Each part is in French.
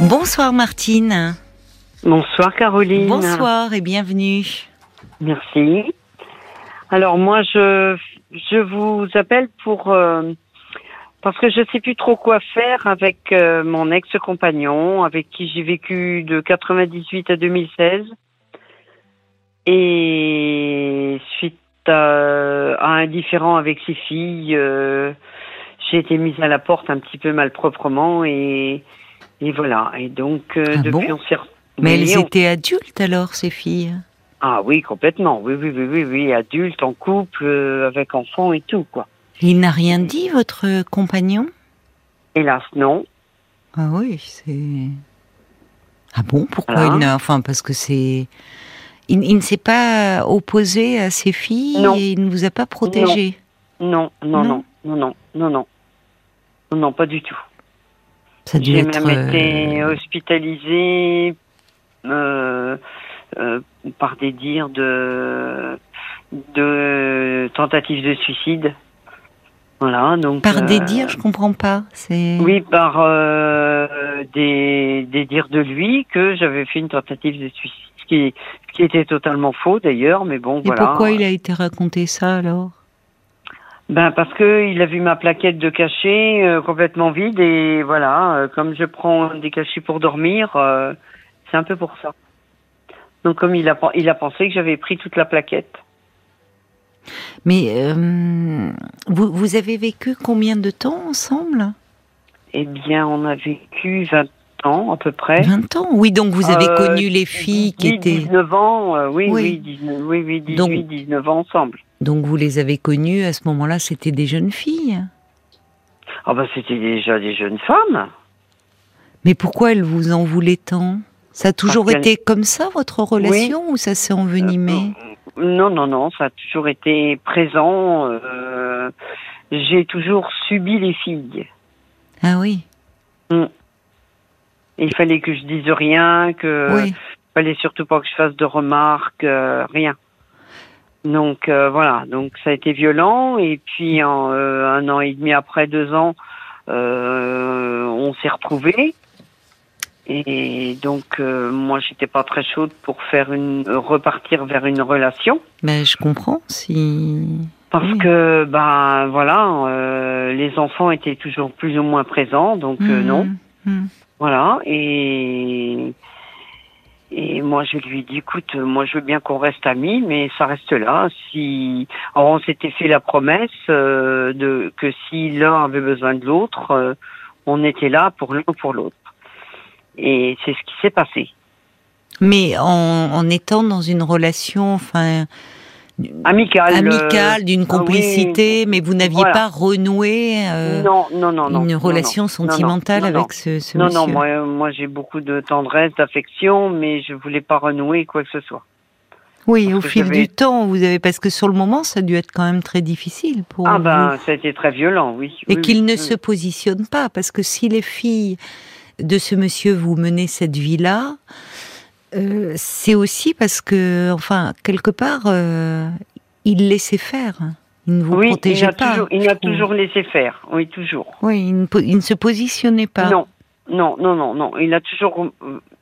Bonsoir Martine. Bonsoir Caroline. Bonsoir et bienvenue. Merci. Alors moi je je vous appelle pour euh, parce que je sais plus trop quoi faire avec euh, mon ex-compagnon avec qui j'ai vécu de 98 à 2016 et suite à, un différend avec ses filles euh, j'ai été mise à la porte un petit peu malproprement et et voilà et donc Ah depuis bon on s'est Mais oui, elles on- étaient adultes alors, ces filles? Ah oui, complètement. Oui, oui, oui, oui, oui. Adulte, en couple, euh, avec enfant et tout, quoi. Il n'a rien dit, votre compagnon? Hélas, non. Ah oui, c'est... Ah bon, pourquoi Voilà. il n'a... Enfin, parce que c'est... Il, il ne s'est pas opposé à ses filles Non. et il ne vous a pas protégé? Non, non, Non. non, non, non, non, non. Non, non, pas du tout. Ça J'ai même euh, été hospitalisée euh, euh, par des dires de, de tentatives de suicide. Voilà, donc. Par des euh, dires, je comprends pas. C'est... Oui, par euh, des, des dires de lui que j'avais fait une tentative de suicide, ce qui, ce qui était totalement faux d'ailleurs, mais bon, Et voilà. pourquoi il a été raconté ça alors? Ben parce que il a vu ma plaquette de cachet euh, complètement vide et voilà, euh, comme je prends des cachets pour dormir, euh, c'est un peu pour ça. Donc comme il a il a pensé que j'avais pris toute la plaquette. Mais euh, vous, vous avez vécu combien de temps ensemble? Eh bien, on a vécu 20 ans à peu près. 20 ans? Oui, donc vous avez Euh, connu les filles qui 10, étaient... 19 ans, euh, oui, Oui. oui, 19, oui, oui, 18, Donc- 19 ans ensemble. Donc vous les avez connues, à ce moment-là, c'était des jeunes filles. Ah bah c'était déjà des jeunes femmes. Mais pourquoi elles vous en voulaient tant? Ça a toujours Parce été comme ça, votre relation, ou ça s'est envenimé? Non, non, non, ça a toujours été présent. euh, J'ai toujours subi les filles. Ah oui, Et il fallait que je dise rien, que oui. fallait surtout pas que je fasse de remarques, euh, rien. Donc euh, voilà, donc ça a été violent. Et puis en, euh, un an et demi après, deux ans, euh, on s'est retrouvés. Et donc euh, moi j'étais pas très chaude pour faire une repartir vers une relation Ben, je comprends si... parce Oui. que ben voilà euh, les enfants étaient toujours plus ou moins présents donc euh, Mhm. non Mhm. voilà et et moi je lui ai dit écoute moi je veux bien qu'on reste amis mais ça reste là. Si alors on s'était fait la promesse euh, de que si l'un avait besoin de l'autre euh, on était là pour l'un ou pour l'autre. Et c'est ce qui s'est passé. Mais en, en étant dans une relation, enfin, amical euh, amicale, d'une ah oui, complicité, mais vous n'aviez voilà. pas renoué euh, non non non non une relation sentimentale avec ce, ce Non, monsieur non, moi, euh, moi j'ai beaucoup de tendresse, d'affection, mais je voulais pas renouer quoi que ce soit. Oui, parce au fil du temps, vous avez parce que sur le moment, ça a dû être quand même très difficile pour Ah vous. ben, ça a été très violent, oui. et oui, qu'il oui, ne oui. se positionne pas, parce que si les filles de ce monsieur vous menez cette vie-là, euh, c'est aussi parce que, enfin, quelque part, euh, il laissait faire. Il ne vous Oui, il protégeait a, pas. toujours, il a toujours laissé faire, oui, toujours. Oui, il ne, il ne se positionnait pas. Non, non, non, non, non. Il a toujours,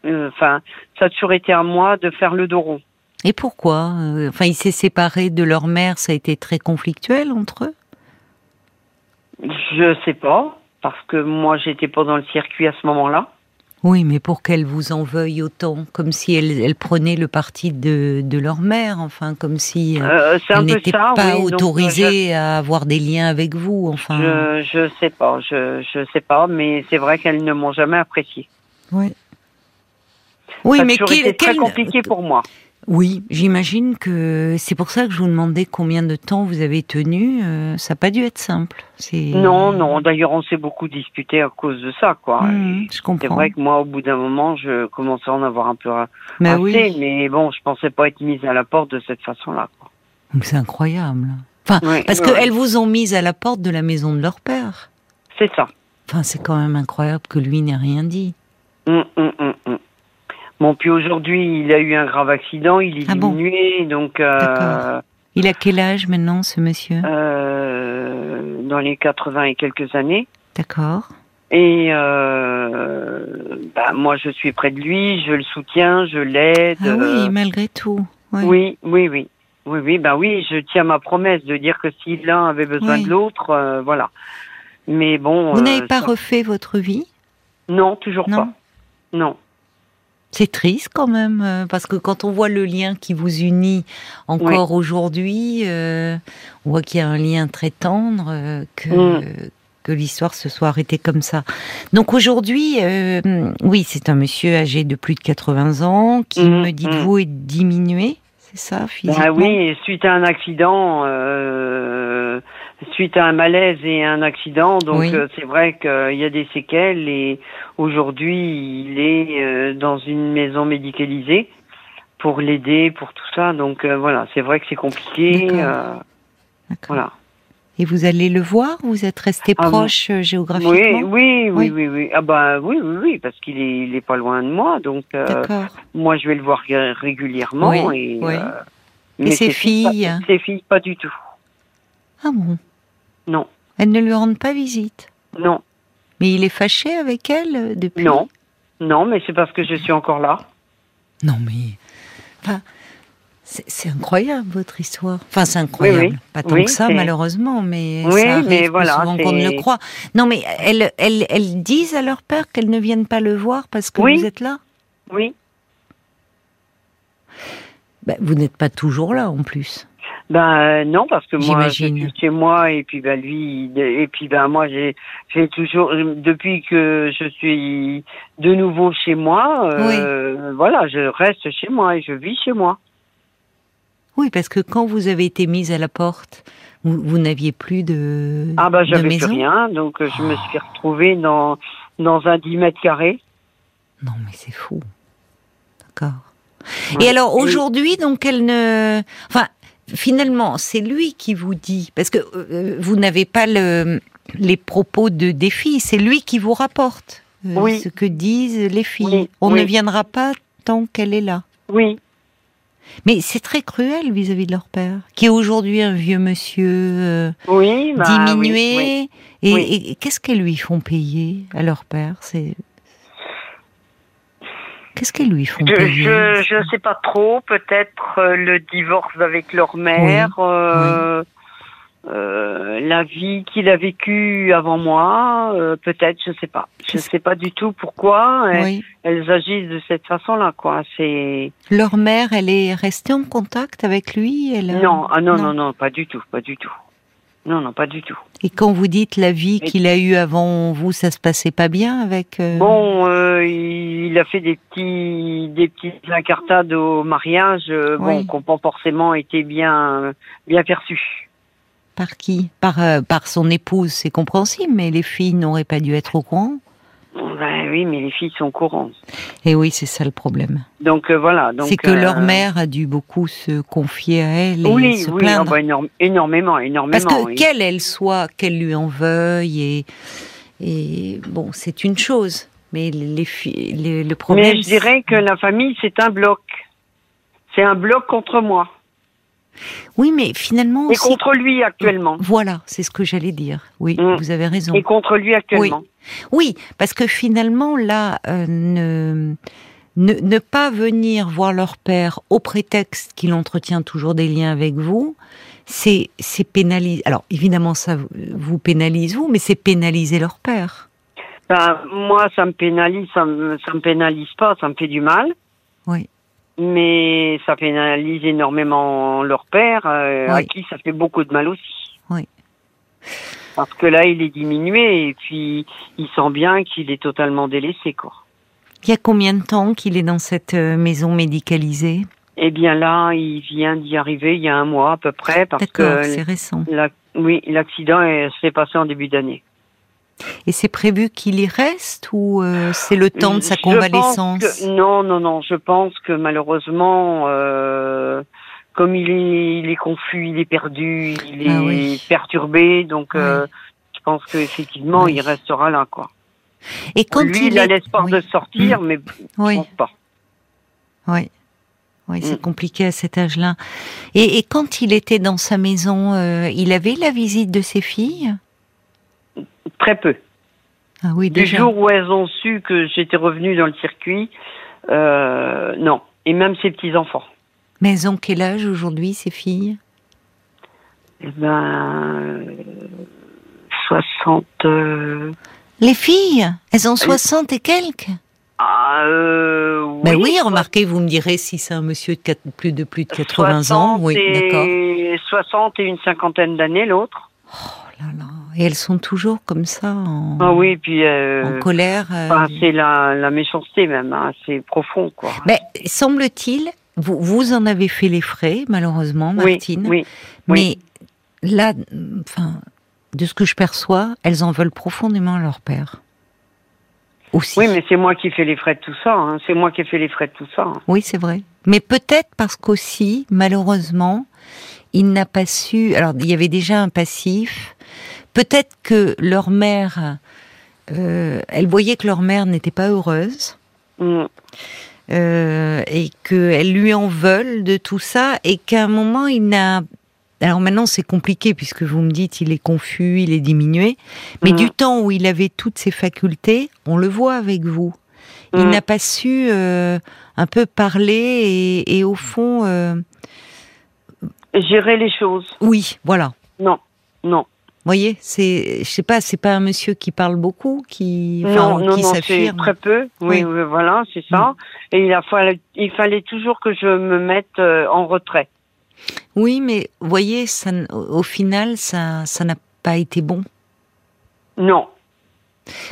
euh, enfin, ça a toujours été à moi de faire le dos rond. Et pourquoi Enfin, il s'est séparé de leur mère, ça a été très conflictuel entre eux? Je sais pas, parce que moi, j'étais pas dans le circuit à ce moment-là. Oui, mais pour qu'elles vous en veuillent autant, comme si elles, elles prenaient le parti de, de leur mère, enfin, comme si euh, Euh, un elles n'étaient pas oui. euh, autorisées à avoir des liens avec vous, enfin. Je, je sais pas, je, je sais pas, mais c'est vrai qu'elles ne m'ont jamais apprécié. Oui. Oui, ça mais quel- été très quel- compliqué pour moi. Oui, j'imagine que c'est pour ça que je vous demandais combien de temps vous avez tenu. euh, ça n'a pas dû être simple. C'est Non, non. D'ailleurs, on s'est beaucoup disputé à cause de ça, quoi. Mmh, Et je C'est comprends. vrai que moi, au bout d'un moment, je commençais à en avoir un peu Mais assez, oui, mais bon, je pensais pas être mise à la porte de cette façon-là. c'est incroyable. Enfin, Oui, parce oui, qu'elles vous ont mise à la porte de la maison de leur père. C'est ça. Enfin, c'est quand même incroyable que lui n'ait rien dit. Hum, hum, hum. Bon, puis aujourd'hui, il a eu un grave accident, il est Ah bon diminué, donc euh, D'accord. Il a quel âge maintenant, ce monsieur euh, dans les 80 et quelques années. D'accord. Et euh, bah, moi, je suis près de lui, je le soutiens, je l'aide. Ah oui, euh, malgré tout. Oui, oui, oui, oui. Oui, oui, bah oui, je tiens ma promesse de dire que si l'un avait besoin Oui. de l'autre, euh, voilà. Mais bon. Vous euh, n'avez pas ça- refait votre vie? Non, toujours Non. pas. Non. C'est triste quand même, euh, parce que quand on voit le lien qui vous unit encore aujourd'hui, euh, on voit qu'il y a un lien très tendre, euh, que, Mm. que l'histoire se soit arrêtée comme ça. Donc aujourd'hui, euh, oui, c'est un monsieur âgé de plus de 80 ans qui, Mm, me dites-vous, est diminué, c'est ça, Bah oui, suite à un accident, euh, suite à un malaise et un accident, donc Oui. euh, c'est vrai qu'il y a des séquelles et aujourd'hui il est euh, dans une maison médicalisée pour l'aider, pour tout ça. Donc euh, voilà, c'est vrai que c'est compliqué. D'accord. euh, D'accord. voilà. Et vous allez le voir Vous êtes resté Ah, proche euh, Oui, géographiquement oui, oui, Oui. oui, oui. Ah bah oui, oui, oui, parce qu'il est, il est pas loin de moi, donc euh, D'accord. moi je vais le voir ré- régulièrement Oui, et. oui. euh, Et ses filles, filles pas, ses filles, pas du tout. Ah bon? Non, Elles ne lui rendent pas visite? Non. Mais il est fâché avec elle euh, depuis? Non, non, mais c'est parce que je suis encore là. Non, mais. Enfin, c'est incroyable votre histoire. Enfin, c'est incroyable. oui. Pas tant Oui, que ça, malheureusement, mais Oui, ça arrive mais plus voilà, souvent qu'on ne le croit. Non, mais elles, elles, elles disent à leur père qu'elles ne viennent pas le voir parce que vous êtes là? Oui. Ben, Vous n'êtes pas toujours là, en plus. Ben euh, non, parce que moi, je suis chez moi et puis ben lui, et puis ben moi, j'ai, j'ai toujours, depuis que je suis de nouveau chez moi, euh, voilà, je reste chez moi et je vis chez moi. Oui, parce que quand vous avez été mise à la porte, vous, vous n'aviez plus de, Ah de j'avais plus rien, donc euh, je me suis retrouvée dans dans un 10 mètres carrés. Non, mais c'est fou. D'accord. Ouais. Et alors aujourd'hui, donc elle ne, enfin, finalement, c'est lui qui vous dit, parce que euh, vous n'avez pas le, les propos de des filles, c'est lui qui vous rapporte euh, Oui. ce que disent les filles. Oui, On oui. ne viendra pas tant qu'elle est là. Oui. Mais c'est très cruel vis-à-vis de leur père, qui est aujourd'hui un vieux monsieur euh, Oui, bah, diminué. oui, oui. Et, Oui. et- et qu'est-ce qu'elles lui font payer à leur père? C'est qu'est-ce qu'elles lui font Je, payer? je je sais pas trop, peut-être euh, le divorce avec leur mère, euh, euh, la vie qu'il a vécue avant moi, euh, peut-être, je sais pas. Je sais pas du tout pourquoi elles, Oui. elles agissent de cette façon-là, quoi. C'est Leur mère, elle est restée en contact avec lui elle a- non, ah non, non, non, pas du tout, pas du tout. Non, non, pas du tout. Et quand vous dites la vie qu'il a eue avant vous, ça se passait pas bien avec. euh, Bon, euh, il a fait des petits, des petites incartades au mariage, euh, bon, qui n'ont pas forcément été bien, bien perçues. Par qui par, euh, par son épouse, c'est compréhensible, mais les filles n'auraient pas dû être au courant. Ben oui, mais les filles sont courantes. Et oui, c'est ça le problème. Donc euh, voilà. donc, C'est que leur euh, mère a dû beaucoup se confier à elle et Oui, se oui, ah plaindre. bah, énorme- énormément, énormément. Parce que oui. qu'elle, elle soit, qu'elle lui en veuille, et, et bon, c'est une chose. Mais les filles, le, le problème. Mais je dirais que la famille, c'est un bloc. C'est un bloc contre moi Oui, mais finalement. et contre lui actuellement. Voilà, c'est ce que j'allais dire. Oui, Mm. vous avez raison. Et contre lui actuellement. Oui, parce que finalement, là, euh, ne, ne, ne pas venir voir leur père au prétexte qu'il entretient toujours des liens avec vous, c'est c'est pénaliser. Alors, évidemment, ça vous- vous pénalise vous, mais c'est pénaliser leur père. Ben, moi, ça me pénalise, ça me, ça me pénalise pas, ça me fait du mal. Oui. Mais ça pénalise énormément leur père, euh, à qui ça fait beaucoup de mal aussi. Oui. Parce que là, il est diminué et puis il sent bien qu'il est totalement délaissé, quoi. Il y a combien de temps qu'il est dans cette euh, maison médicalisée? Eh bien là, il vient d'y arriver il y a un mois à peu près, parce que c'est récent. la- oui, l'accident est- s'est passé en début d'année. Et c'est prévu qu'il y reste ou euh, c'est le temps de sa Je convalescence que- non, non, non. Je pense que malheureusement, euh, comme il est, il est confus, il est perdu, il est Ah oui. perturbé, donc euh, je pense qu'effectivement, Oui. il restera là, quoi. Et quand Lui, il a est... l'espoir de sortir, mais je Oui, pense pas. oui. Oui, c'est Mm. compliqué à cet âge-là. Et, et quand il était dans sa maison, il avait la visite de ses filles? Très peu. Ah oui, Du jour où elles ont su que j'étais revenue dans le circuit, euh, non. Et même ses petits-enfants. Mais elles ont quel âge aujourd'hui, ces filles? Eh ben, euh, 60... euh, Les filles? Elles ont 60 et quelques? Ah, euh, oui, Ben oui, remarquez, vous me direz si c'est un monsieur de plus de plus de 80 ans. 60 Oui, d'accord. et 60 et une cinquantaine d'années l'autre. Oh là là. Et elles sont toujours comme ça, en, Ah oui, puis euh, en colère. euh. enfin, c'est la, la méchanceté même, hein, c'est profond quoi. Mais semble-t-il, vous, vous en avez fait les frais, malheureusement, oui, Martine. oui, Mais là, enfin, de ce que je perçois, elles en veulent profondément à leur père. Aussi. oui, mais c'est moi qui fais les frais de tout ça. hein, C'est moi qui ai fait les frais de tout ça. hein. Oui, c'est vrai. Mais peut-être parce qu'aussi, malheureusement, il n'a pas su. Alors, il y avait déjà un passif. Peut-être que leur mère, euh, elle voyait que leur mère n'était pas heureuse Mm. euh, et qu'elle lui en veulent de tout ça et qu'à un moment, il n'a. Alors maintenant, c'est compliqué puisque vous me dites il est confus, il est diminué. Mais Mhm. du temps où il avait toutes ses facultés, on le voit avec vous. Il Mm. n'a pas su euh, un peu parler et, et au fond, euh, Gérer les choses. oui, voilà. Non, non, voyez, c'est, je sais pas, c'est pas un monsieur qui parle beaucoup, qui, enfin, non, non, qui non, s'affirme. très peu. Oui, Oui. oui, voilà, c'est ça. Et il a fallu, il fallait toujours que je me mette euh, en retrait. Oui, mais voyez, ça, n- au au final, ça, ça n'a pas été bon. Non,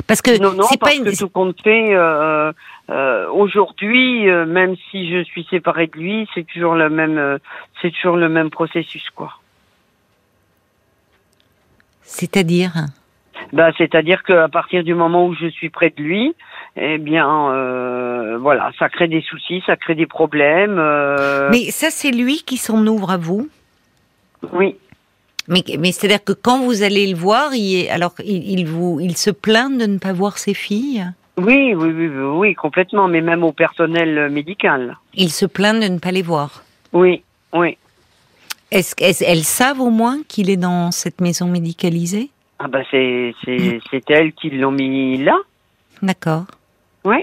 Parce que non, non, c'est pas parce une. que tout compte fait, euh, euh, aujourd'hui, euh, même si je suis séparée de lui, c'est toujours le même, c'est toujours le même processus, quoi. C'est-à-dire. Bah, c'est-à-dire qu'à partir du moment où je suis près de lui, eh bien, euh, voilà, ça crée des soucis, ça crée des problèmes. euh, Mais ça, c'est lui qui s'en ouvre à vous? Oui, Mais, mais c'est-à-dire que quand vous allez le voir, il est, alors il, il vous, il se plaint de ne pas voir ses filles? oui, oui, oui, oui, complètement, mais même au personnel euh, médical. Il se plaint de ne pas les voir? Oui, oui. Est-ce qu'elles savent au moins qu'il est dans cette maison médicalisée? Ah bah c'est c'est c'est elles qui l'ont mis là. D'accord. Oui.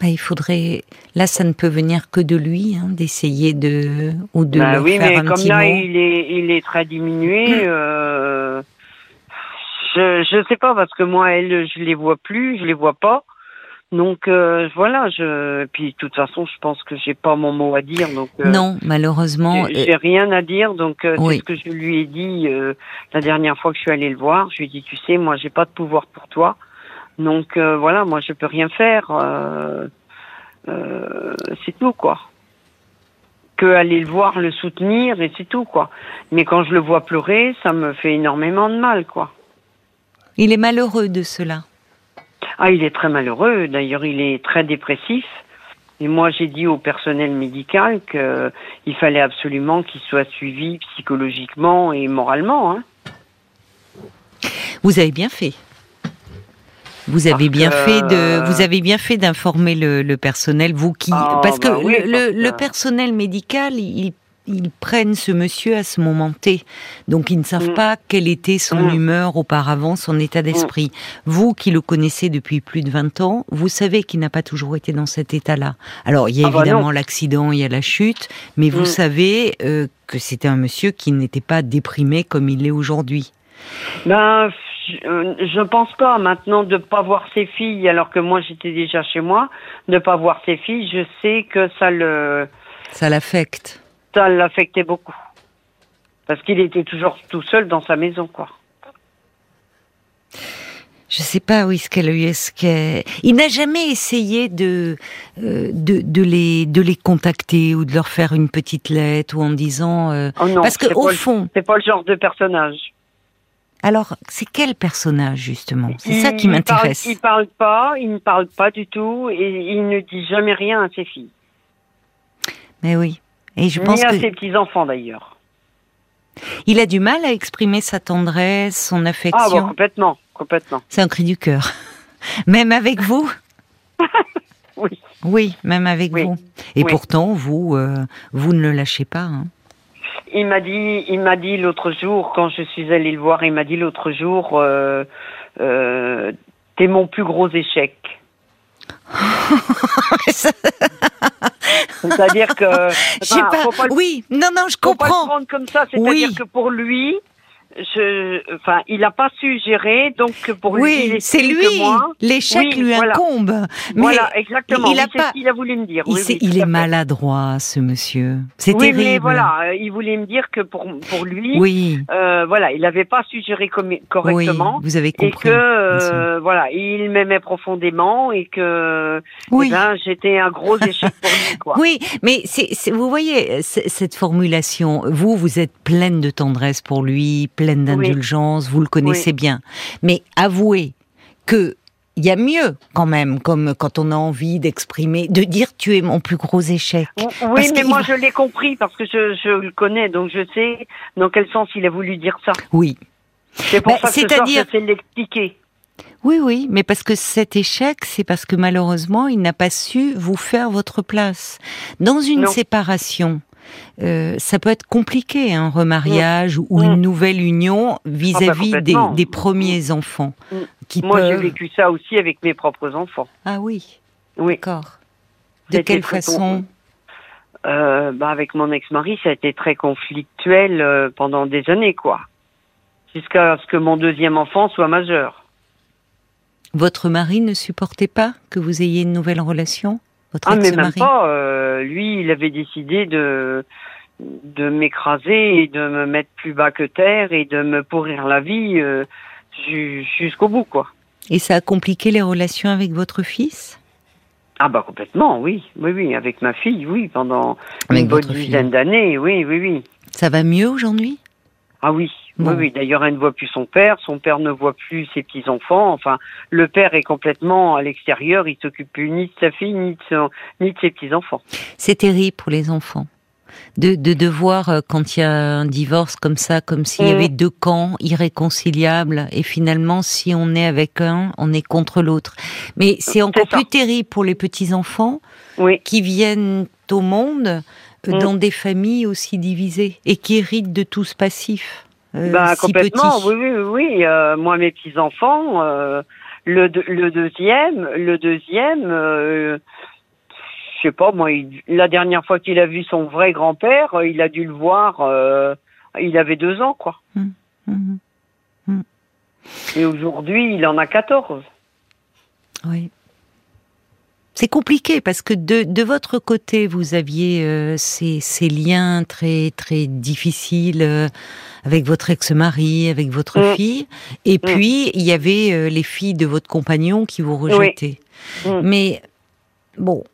Bah, il faudrait. Là, ça ne peut venir que de lui, hein, d'essayer de ou de Bah leur oui, faire mais un comme petit là mot. il est il est très diminué. Euh, je je sais pas parce que moi elles je les vois plus, je les vois pas. Donc euh, voilà, je puis de toute façon je pense que j'ai pas mon mot à dire donc. euh, Non, malheureusement. J'ai rien à dire, donc euh, Oui. ce que je lui ai dit la dernière fois que je suis allée le voir. Je lui ai dit, tu sais, moi, j'ai pas de pouvoir pour toi, donc euh, voilà, moi, je peux rien faire. euh, euh, c'est tout, quoi. Que aller le voir, le soutenir, et c'est tout, quoi. Mais quand je le vois pleurer, ça me fait énormément de mal, quoi. il est malheureux de cela. Ah, il est très malheureux. D'ailleurs, il est très dépressif. Et moi, j'ai dit au personnel médical que il fallait absolument qu'il soit suivi psychologiquement et moralement. Hein. Vous avez bien fait. Vous avez Parce bien que- fait de, vous avez bien fait d'informer le, le personnel, vous qui, Ah, parce que bah oui, le, le- personnel médical, il, ils prennent ce monsieur à ce moment T, donc ils ne savent Mm. pas quelle était son Mm. humeur auparavant, son état d'esprit. Vous qui le connaissez depuis plus de 20 ans, vous savez qu'il n'a pas toujours été dans cet état-là. Alors il y a Ah bah évidemment l'accident, il y a la chute, mais vous Mm. savez euh, que c'était un monsieur qui n'était pas déprimé comme il l'est aujourd'hui. Ben, je, euh, je pense pas maintenant de pas voir ses filles alors que moi j'étais déjà chez moi, de pas voir ses filles. Je sais que ça le, Ça l'affecte. ça l'affectait beaucoup parce qu'il était toujours tout seul dans sa maison, quoi. Je sais pas où est-ce qu'elle est-ce qu'elle- Il n'a jamais essayé de, euh, de de les de les contacter ou de leur faire une petite lettre ou en disant euh, Oh non, parce que au fond c'est pas le genre de personnage. Alors c'est quel personnage justement? C'est ça qui m'intéresse Il parle pas, il ne parle pas du tout et il ne dit jamais rien à ses filles, mais oui et je pense ni à que ses petits enfants d'ailleurs. il a du mal à exprimer sa tendresse son Ah affection complètement, complètement. c'est un cri du cœur même avec vous? Oui. oui même avec Oui. vous et Oui. pourtant vous euh, vous ne le lâchez pas hein. Il m'a dit, il m'a dit l'autre jour quand je suis allée le voir, il m'a dit l'autre jour, euh, euh, c'était mon plus gros échec. C'est-à-dire que. Enfin, pas... oui, non, non, je comprends. Pas le prendre comme ça. C'est-à-dire que pour lui, je, enfin, il n'a pas su gérer, donc pour lui, oui, c'est lui. L'échec lui incombe. Mais voilà, exactement. Il, a pas. Il a voulu me dire. Il, oui, il est maladroit, ce monsieur. C'est oui, terrible. Mais voilà, il voulait me dire que pour pour lui, oui. Euh, voilà, il n'avait pas su gérer correctement. Oui, vous avez compris. Et que euh, voilà, il m'aimait profondément et que oui. Eh ben, j'étais un gros échec pour lui. Quoi. Oui, mais c'est, vous voyez cette formulation. Vous, vous êtes pleine de tendresse pour lui pleine d'indulgence, vous le connaissez bien. Mais avouez que il y a mieux quand même, comme quand on a envie d'exprimer, de dire tu es mon plus gros échec. Oui, mais moi je l'ai compris parce que je, je, le connais, donc je sais dans quel sens il a voulu dire ça. Oui. C'est pour bah, ça que j'essaie de l'expliquer. Oui, oui, mais parce que cet échec, c'est parce que malheureusement, il n'a pas su vous faire votre place. Dans une séparation, euh, ça peut être compliqué, un remariage ou mm. une nouvelle union vis-à-vis ah bah, des, premiers mm. enfants. Mm. Qui Moi, j'ai vécu ça aussi avec mes propres enfants. Ah oui. Oui. D'accord. De quelle façon euh, bah, Avec mon ex-mari, ça a été très conflictuel euh, pendant des années, quoi. Jusqu'à ce que mon deuxième enfant soit majeur. Votre mari ne supportait pas que vous ayez une nouvelle relation? Ah, mais même pas. Euh, lui, il avait décidé de de m'écraser et de me mettre plus bas que terre et de me pourrir la vie euh, jusqu'au bout, quoi. Et ça a compliqué les relations avec votre fils? Ah bah complètement, oui, oui, oui, avec ma fille, oui, pendant une bonne dizaine d'années, oui, oui, oui. Ça va mieux aujourd'hui? Ah oui, oui, oui. D'ailleurs, elle ne voit plus son père. Son père ne voit plus ses petits enfants. Enfin, le père est complètement à l'extérieur. Il s'occupe plus ni de sa fille ni de, ni de ses petits enfants. C'est terrible pour les enfants. De, de devoir, euh, quand il y a un divorce comme ça, comme s'il y mm. avait deux camps irréconciliables, et finalement, si on est avec un, on est contre l'autre. Mais c'est encore plus terrible pour les petits-enfants oui. qui viennent au monde euh, mm. dans des familles aussi divisées et qui héritent de tout ce passif. Euh, bah, complètement, oui, oui, oui. Euh, moi, mes petits enfants, euh, le, le deuxième, le deuxième, je sais pas, moi, la dernière fois qu'il a vu son vrai grand-père, il a dû le voir, il avait deux ans, quoi. Hum, hum, hum. Et aujourd'hui, il en a 14. Oui. C'est compliqué parce que de, de votre côté, vous aviez ces, ces, liens très très difficiles avec votre ex-mari, avec votre mm. fille, et mm. puis il y avait euh, les filles de votre compagnon qui vous rejetaient. Mm. Mais bon,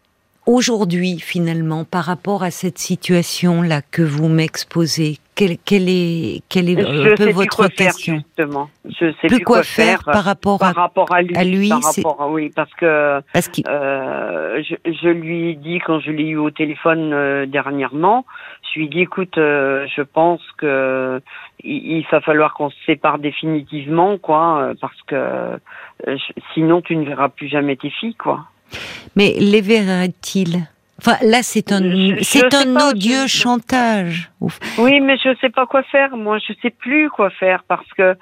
aujourd'hui, finalement, par rapport à cette situation-là que vous m'exposez, quelle, quelle, est, quelle est un peu votre question justement. Je sais plus quoi, faire, par rapport, par rapport à, lui. À lui par rapport oui, parce que parce euh, je, je, lui ai dit quand je l'ai eu au téléphone euh, dernièrement, je lui ai dit écoute, euh, je pense que il, il va falloir qu'on se sépare définitivement, quoi, parce que euh, sinon tu ne verras plus jamais tes filles, quoi. Mais les verra-t-il Enfin, là, c'est un, c'est un odieux chantage. Oui, mais je ne sais pas quoi faire. Moi, je ne sais plus quoi faire parce que.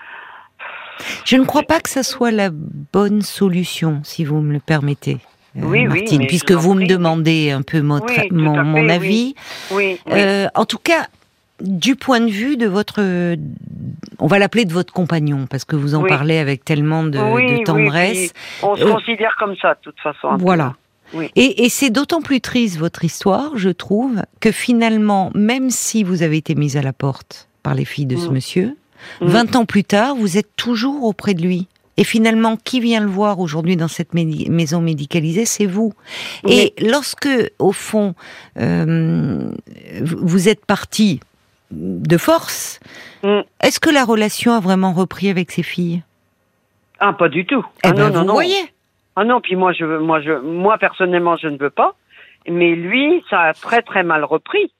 Je ne crois pas que ça soit la bonne solution, si vous me le permettez. Euh, oui, Martine, puisque vous me demandez un peu mon, mon, avis. Oui. Euh, en tout cas, du point de vue de votre, on va l'appeler de votre compagnon, parce que vous en parlez avec tellement de, tendresse. On se euh, considère comme ça, de toute façon. Voilà. Et, c'est d'autant plus triste votre histoire, je trouve, que finalement, même si vous avez été mise à la porte par les filles de ce mm. monsieur, 20 mm. ans plus tard, vous êtes toujours auprès de lui. Et finalement, qui vient le voir aujourd'hui dans cette maison médicalisée, c'est vous. Et lorsque, au fond, euh, vous êtes parti de force, mm. est-ce que la relation a vraiment repris avec ses filles? Ah, pas du tout. Eh ah, ben, non, vous voyez. Ah non, puis moi, je, moi, je, moi personnellement, je ne veux pas. Mais lui, ça a très très mal repris.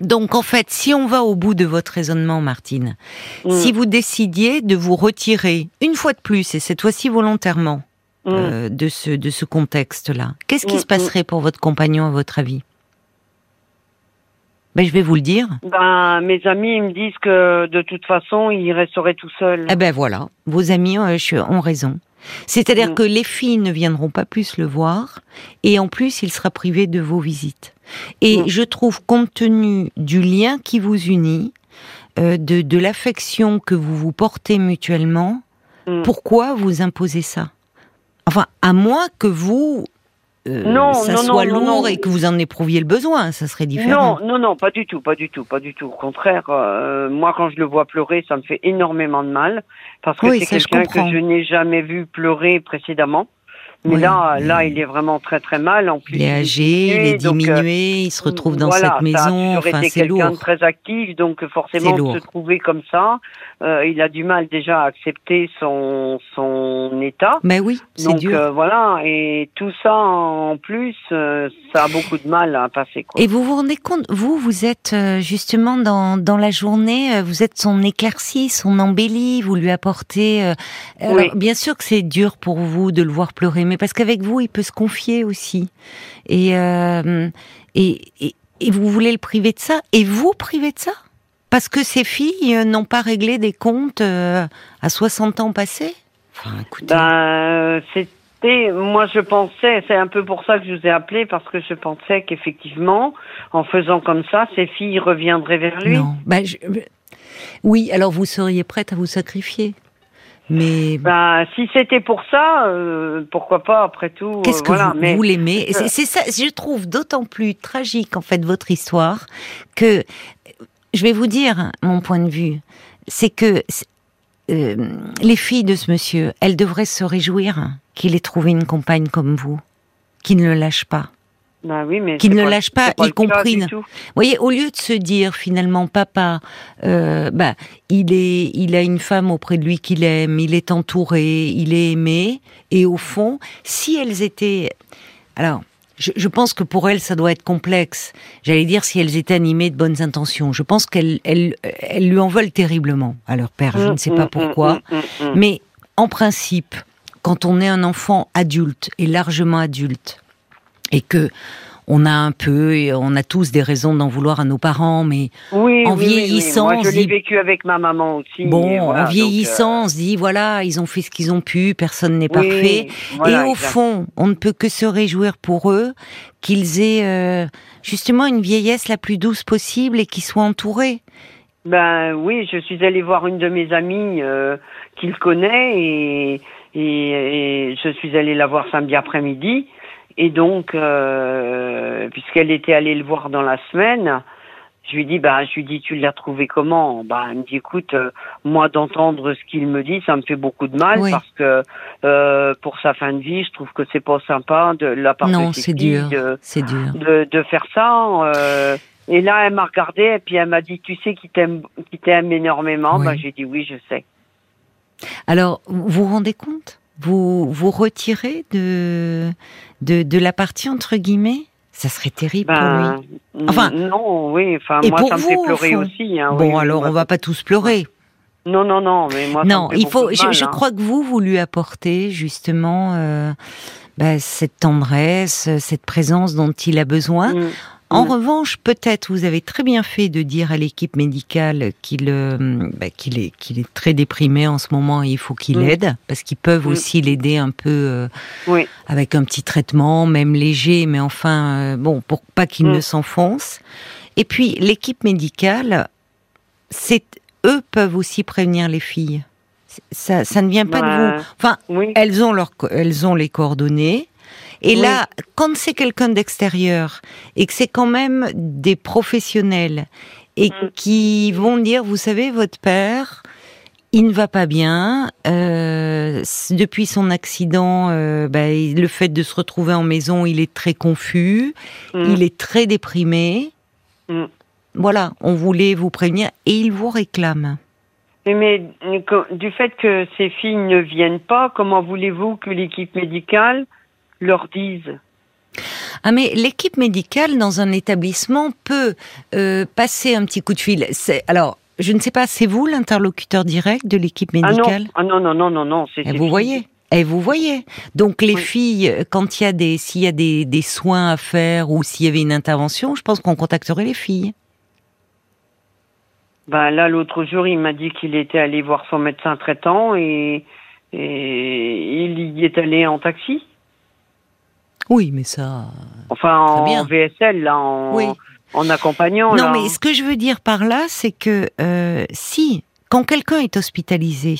Donc en fait, si on va au bout de votre raisonnement, Martine, mm. si vous décidiez de vous retirer une fois de plus, et cette fois-ci volontairement, mm. euh, de ce, de ce contexte-là, qu'est-ce qui mm, se passerait pour votre compagnon à votre avis? Ben, je vais vous le dire. Ben, mes amis me disent que de toute façon, il resterait tout seul. Eh ben voilà, vos amis euh, ont raison. C'est-à-dire mm. que les filles ne viendront pas plus le voir, et en plus, il sera privé de vos visites. Et mm. je trouve, compte tenu du lien qui vous unit, euh, de, de l'affection que vous vous portez mutuellement, mm. pourquoi vous imposez ça? Enfin, à moins que vous euh, non, ça soit lourd et que vous en éprouviez le besoin, ça serait différent. Non, non, non, pas du tout, pas du tout, pas du tout. Au contraire, euh, moi quand je le vois pleurer, ça me fait énormément de mal parce que c'est quelqu'un que je n'ai jamais vu pleurer précédemment. Mais là, là, il est vraiment très très mal. En plus, il est âgé, il est euh, diminué, il se retrouve dans cette maison. Enfin, c'est lourd. très actif, donc forcément se trouver comme ça, euh, il a du mal déjà à accepter son son état. Mais oui, c'est dur. Euh, voilà, et tout ça en plus, euh, ça a beaucoup de mal à passer. Quoi. Et vous vous rendez compte, vous, vous êtes euh, justement dans dans la journée, vous êtes son éclairci, son embelli, vous lui apportez. Alors, bien sûr que c'est dur pour vous de le voir pleurer, mais parce qu'avec vous, il peut se confier aussi. Et, euh, et, et, vous voulez le priver de ça? Et vous priver de ça? Parce que ces filles n'ont pas réglé des comptes euh, à 60 ans passés? Enfin, écoutez. Ben, c'était, moi je pensais, c'est un peu pour ça que je vous ai appelé, parce que je pensais qu'effectivement, en faisant comme ça, ces filles reviendraient vers lui. Non, ben, oui, alors vous seriez prête à vous sacrifier? Mais bah, si c'était pour ça, euh, pourquoi pas après tout. Qu'est-ce que vous, vous l'aimez C'est ça, je trouve d'autant plus tragique en fait votre histoire que je vais vous dire mon point de vue, c'est que euh, les filles de ce monsieur, elles devraient se réjouir qu'il ait trouvé une compagne comme vous, qui ne le lâche pas. Oui, mais qui ne lâche pas, y compris. Vous voyez, au lieu de se dire finalement, papa, euh, bah, il est, il a une femme auprès de lui qu'il aime, il est entouré, il est aimé, et au fond, si elles étaient, alors, je, je pense que pour elles, ça doit être complexe. J'allais dire si elles étaient animées de bonnes intentions. Je pense qu'elles, elles, elles lui en veulent terriblement à leur père. Je mm, ne sais pas mm, pourquoi, mm, mais en principe, quand on est un enfant adulte et largement adulte et que on a un peu, et on a tous des raisons d'en vouloir à nos parents, mais en vieillissant, Moi, je l'ai vécu avec ma maman aussi. Bon, en vieillissant, euh, on se dit voilà, ils ont fait ce qu'ils ont pu, personne n'est parfait, et au fond, on ne peut que se réjouir pour eux qu'ils aient euh, justement une vieillesse la plus douce possible et qu'ils soient entourés. Ben oui, je suis allée voir une de mes amies euh, qu'il connaît et, et, et je suis allée la voir samedi après-midi. Et donc, euh, puisqu'elle était allée le voir dans la semaine, je lui dis, bah, je lui dis, tu l'as trouvé comment? Bah, elle me dit, écoute, euh, moi d'entendre ce qu'il me dit, ça me fait beaucoup de mal parce que euh, pour sa fin de vie, je trouve que c'est pas sympa de la part non, de c'est dur, c'est dur de, de faire ça. Euh, et là, elle m'a regardé et puis elle m'a dit, tu sais qu'il t'aime, qu'il t'aime énormément? Bah, j'ai dit oui, je sais. Alors, vous vous rendez compte Vous vous retirez de de, de la partie entre guillemets? Ça serait terrible pour ben, lui. Enfin, non, oui. Enfin, moi, ça me fait pleurer aussi. Hein, bon, alors, on va pas tous pleurer. Non, non, non, mais moi. Non, il faut. je, je hein. crois que vous, vous lui apportez justement euh, bah, cette tendresse, cette présence dont il a besoin. Mm. En mm. revanche, peut-être vous avez très bien fait de dire à l'équipe médicale qu'il euh, bah, qu'il est qu'il est très déprimé en ce moment et il faut qu'il mm. aide parce qu'ils peuvent mm. aussi l'aider un peu euh, oui. avec un petit traitement, même léger, mais enfin euh, bon pour pas qu'il ne s'enfonce. Et puis l'équipe médicale, c'est eux peuvent aussi prévenir les filles. Ça, ça ne vient pas de bah, vous. Enfin, elles ont leur, elles ont les coordonnées. Et là, quand c'est quelqu'un d'extérieur et que c'est quand même des professionnels et mm. qui vont dire, vous savez, votre père, il ne va pas bien. Euh, depuis son accident, euh, bah, le fait de se retrouver en maison, il est très confus, mm. il est très déprimé. Mm. Voilà, on voulait vous prévenir et il vous réclame. Mais du fait que ces filles ne viennent pas, comment voulez-vous que l'équipe médicale leur disent ah mais l'équipe médicale dans un établissement peut euh, passer un petit coup de fil. Alors, je ne sais pas, c'est vous l'interlocuteur direct de l'équipe médicale ah non. ah non, non, non, non, c'est. Eh, vous voyez. Et eh, vous voyez. Donc les filles, quand il y a des, s'il y a des, des soins à faire ou s'il y avait une intervention, je pense qu'on contacterait les filles. Ben là, l'autre jour, il m'a dit qu'il était allé voir son médecin traitant et, et il y est allé en taxi. Oui, mais ça. Enfin, en VSL, là, en, en accompagnant. Non, mais ce que je veux dire par là, c'est que euh, si, quand quelqu'un est hospitalisé,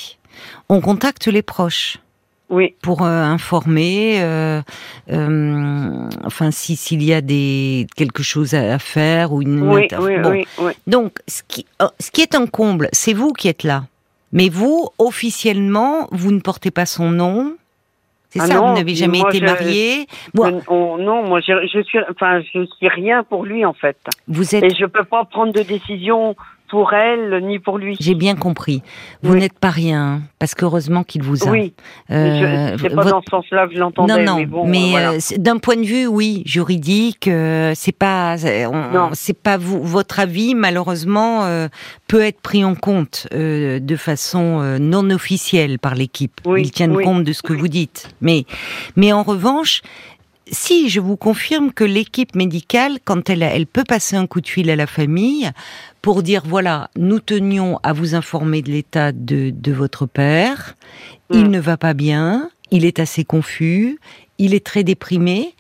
on contacte les proches. Oui. Pour euh, informer, euh, euh, enfin si s'il y a des quelque chose à, faire ou une. Oui, oui, oui, oui, Donc ce qui ce qui est un comble, c'est vous qui êtes là. Mais vous, officiellement, vous ne portez pas son nom. C'est ah ça, vous n'avez jamais été marié. Oh, non, moi je, je, suis, enfin, je suis rien pour lui en fait. Vous êtes. Et je peux pas prendre de décision pour elle ni pour lui. J'ai bien compris. Vous n'êtes pas rien, parce qu'heureusement qu'il vous a. Oui. Euh, c'est pas dans ce sens-là que je l'entendais. Non, non. Mais, bon, mais euh, d'un point de vue, oui, juridique, euh, c'est pas, c'est pas vous, votre avis malheureusement euh, peut être pris en compte de façon non officielle par l'équipe. Ils tiennent compte de ce que vous dites. Mais, mais en revanche, si je vous confirme que l'équipe médicale, quand elle, elle peut passer un coup de fil à la famille pour dire voilà, nous tenions à vous informer de l'état de, de, votre père, il mm. ne va pas bien, il est assez confus, il est très déprimé,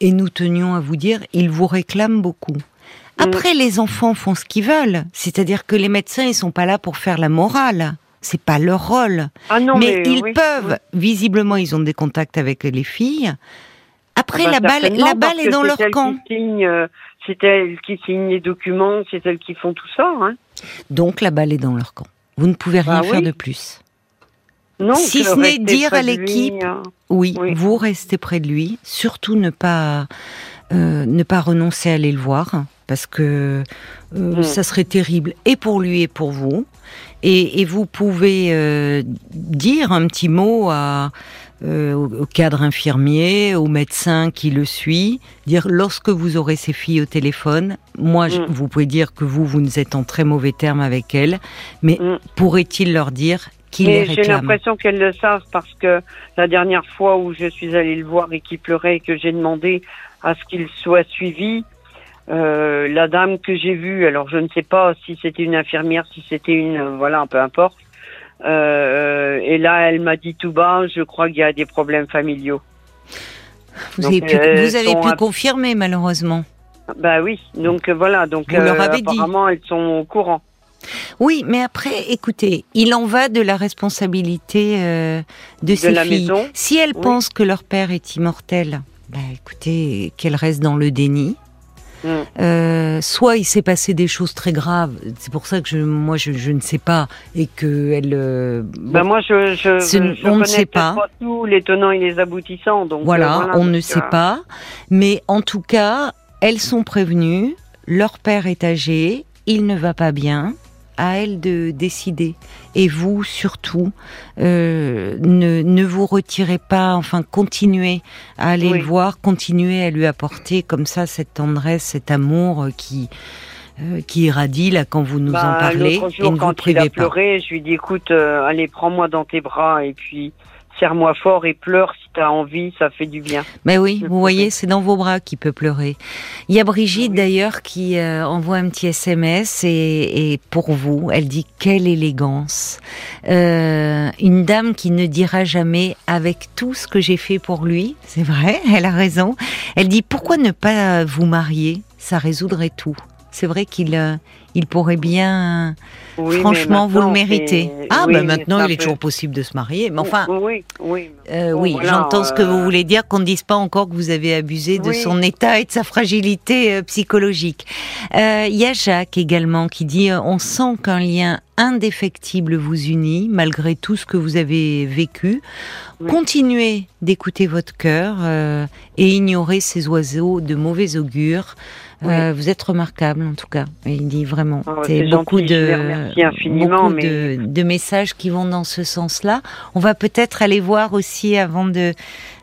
et nous tenions à vous dire, il vous réclame beaucoup. Mm. Après, les enfants font ce qu'ils veulent, c'est-à-dire que les médecins, ils sont pas là pour faire la morale c'est pas leur rôle. Ah non, mais, ils peuvent, visiblement, ils ont des contacts avec les filles. Après, ah bah, la balle, la balle est dans leur camp. Euh, c'est elles qui signent les documents, c'est elles qui font tout ça. Hein. Donc la balle est dans leur camp. Vous ne pouvez rien bah faire de plus. Non, si ce n'est dire à l'équipe, hein. oui, vous restez près de lui. Surtout ne pas euh, ne pas renoncer à aller le voir parce que euh, mm. ça serait terrible et pour lui et pour vous. Et, vous pouvez dire un petit mot à euh, au, cadre infirmier, au médecin qui le suit, dire lorsque vous aurez ces filles au téléphone, moi, mm. vous pouvez dire que vous, vous nous êtes en très mauvais termes avec elles, mais mm. pourrait-il leur dire qu'il les réclame? J'ai l'impression qu'elles le savent parce que la dernière fois où je suis allée le voir et qu'il pleurait et que j'ai demandé à ce qu'il soit suivi, euh, la dame que j'ai vue, alors je ne sais pas si c'était une infirmière, si c'était une, voilà, peu importe, euh, et là, elle m'a dit tout bas, je crois qu'il y a des problèmes familiaux. Vous avez pu, vous avez pu confirmer, malheureusement. Bah oui, donc euh, voilà, donc vous leur avez apparemment elles sont au courant. Oui, mais après, écoutez, il en va de la responsabilité euh, de, de, ces la filles. Maison. Si elles pensent que leur père est immortel, bah écoutez, qu'elles restent dans le déni. Mm. Euh, soit il s'est passé des choses très graves, c'est pour ça que je, moi je, je ne sais pas et que elle. Euh, ben moi je, je, je on ne sait pas. tous les tenants et les aboutissants, donc voilà, euh, on ne sait pas. Mais en tout cas, elles sont prévenues. Leur père est âgé, il ne va pas bien à elle de décider. Et vous, surtout, euh, ne, ne, vous retirez pas, enfin, continuez à aller le voir, continuez à lui apporter comme ça cette tendresse, cet amour qui euh, qui irradie là quand vous nous en bah, parlez. Jour, et ne quand vous privez il a pleuré, je lui dis écoute, euh, allez, prends-moi dans tes bras et puis serre-moi fort et pleure si tu as envie, ça fait du bien. Mais oui, vous voyez, c'est dans vos bras qu'il peut pleurer. Il y a Brigitte d'ailleurs qui euh, envoie un petit SMS et, et, pour vous, elle dit quelle élégance. Euh, une dame qui ne dira jamais avec tout ce que j'ai fait pour lui, c'est vrai, elle a raison. Elle dit pourquoi ne pas vous marier, ça résoudrait tout. C'est vrai qu'il euh, il pourrait bien. franchement, vous le méritez. Ah, ben maintenant, il est toujours possible de se marier. Mais enfin. Oui, oui. Euh, oui, j'entends ce que vous euh, voulez dire, qu'on ne dise pas encore que vous avez abusé de son état et de sa fragilité psychologique. Il y a Jacques également qui dit On sent qu'un lien indéfectible vous unit, malgré tout ce que vous avez vécu. Continuez d'écouter votre cœur et ignorez ces oiseaux de mauvais augure. Euh, vous êtes remarquable en tout cas. Il dit vraiment. Oh, c'est beaucoup, de, beaucoup de, messages qui vont dans ce sens-là. On va peut-être aller voir aussi avant de,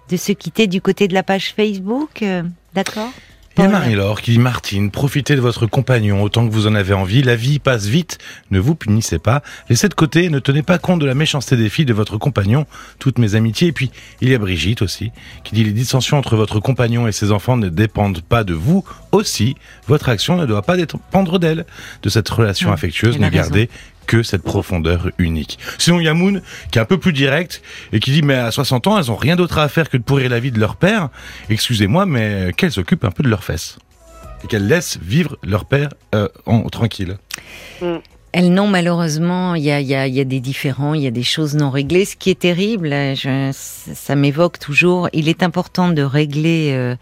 de se quitter du côté de la page Facebook. Euh, d'accord? Il y a Marie-Laure qui dit Martine, profitez de votre compagnon autant que vous en avez envie. La vie passe vite, ne vous punissez pas. Laissez de côté, ne tenez pas compte de la méchanceté des filles de votre compagnon. Toutes mes amitiés. Et puis, il y a Brigitte aussi, qui dit les dissensions entre votre compagnon et ses enfants ne dépendent pas de vous. Aussi, votre action ne doit pas dépendre d'elle. De cette relation Mmh, affectueuse, ne gardez que cette profondeur unique. Sinon, il y a Moon, qui est un peu plus direct, et qui dit, mais à 60 ans, elles ont rien d'autre à faire que de pourrir la vie de leur père. Excusez-moi, mais qu'elles s'occupent un peu de leurs fesses. Et qu'elles laissent vivre leur père euh, en, tranquille. Elles n'ont malheureusement, il y a, y, a, y a des différends, il y a des choses non réglées. Ce qui est terrible, je, ça m'évoque toujours, il est important de régler euh,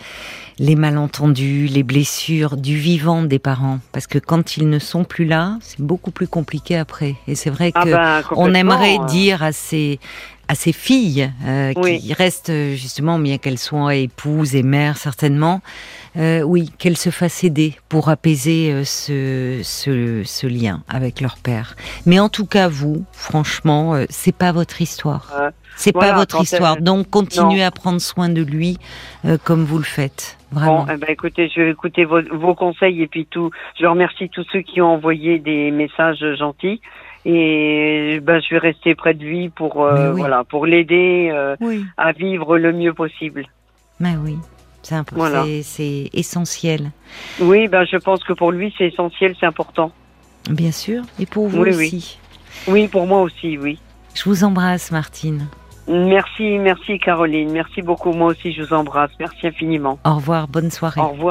les malentendus, les blessures du vivant des parents. Parce que quand ils ne sont plus là, c'est beaucoup plus compliqué après. Et c'est vrai Ah que ben, aimerait euh. dire à ces à ces filles euh, Oui. qui restent justement, bien qu'elles soient épouses et mères certainement, euh, oui, qu'elles se fassent aider pour apaiser euh, ce, ce, ce lien avec leur père. Mais en tout cas, vous, franchement, euh, c'est pas votre histoire. C'est voilà, pas votre histoire. elle- Donc continuez Non. à prendre soin de lui euh, comme vous le faites. Vraiment. Bon, eh ben, écoutez, je vais écouter vos, vos conseils et puis tout. Je remercie tous ceux qui ont envoyé des messages gentils et ben, je vais rester près de lui pour euh, oui. voilà pour l'aider euh, Oui, à vivre le mieux possible. mais oui. C'est Voilà. essentiel, Oui, ben je pense que pour lui c'est essentiel, c'est important. bien sûr, et pour vous Oui, oui. aussi. Oui, pour moi aussi, oui. Je vous embrasse, Martine. Merci, merci Caroline, merci beaucoup. Moi aussi je vous embrasse. Merci infiniment. Au revoir, bonne soirée. Au revoir.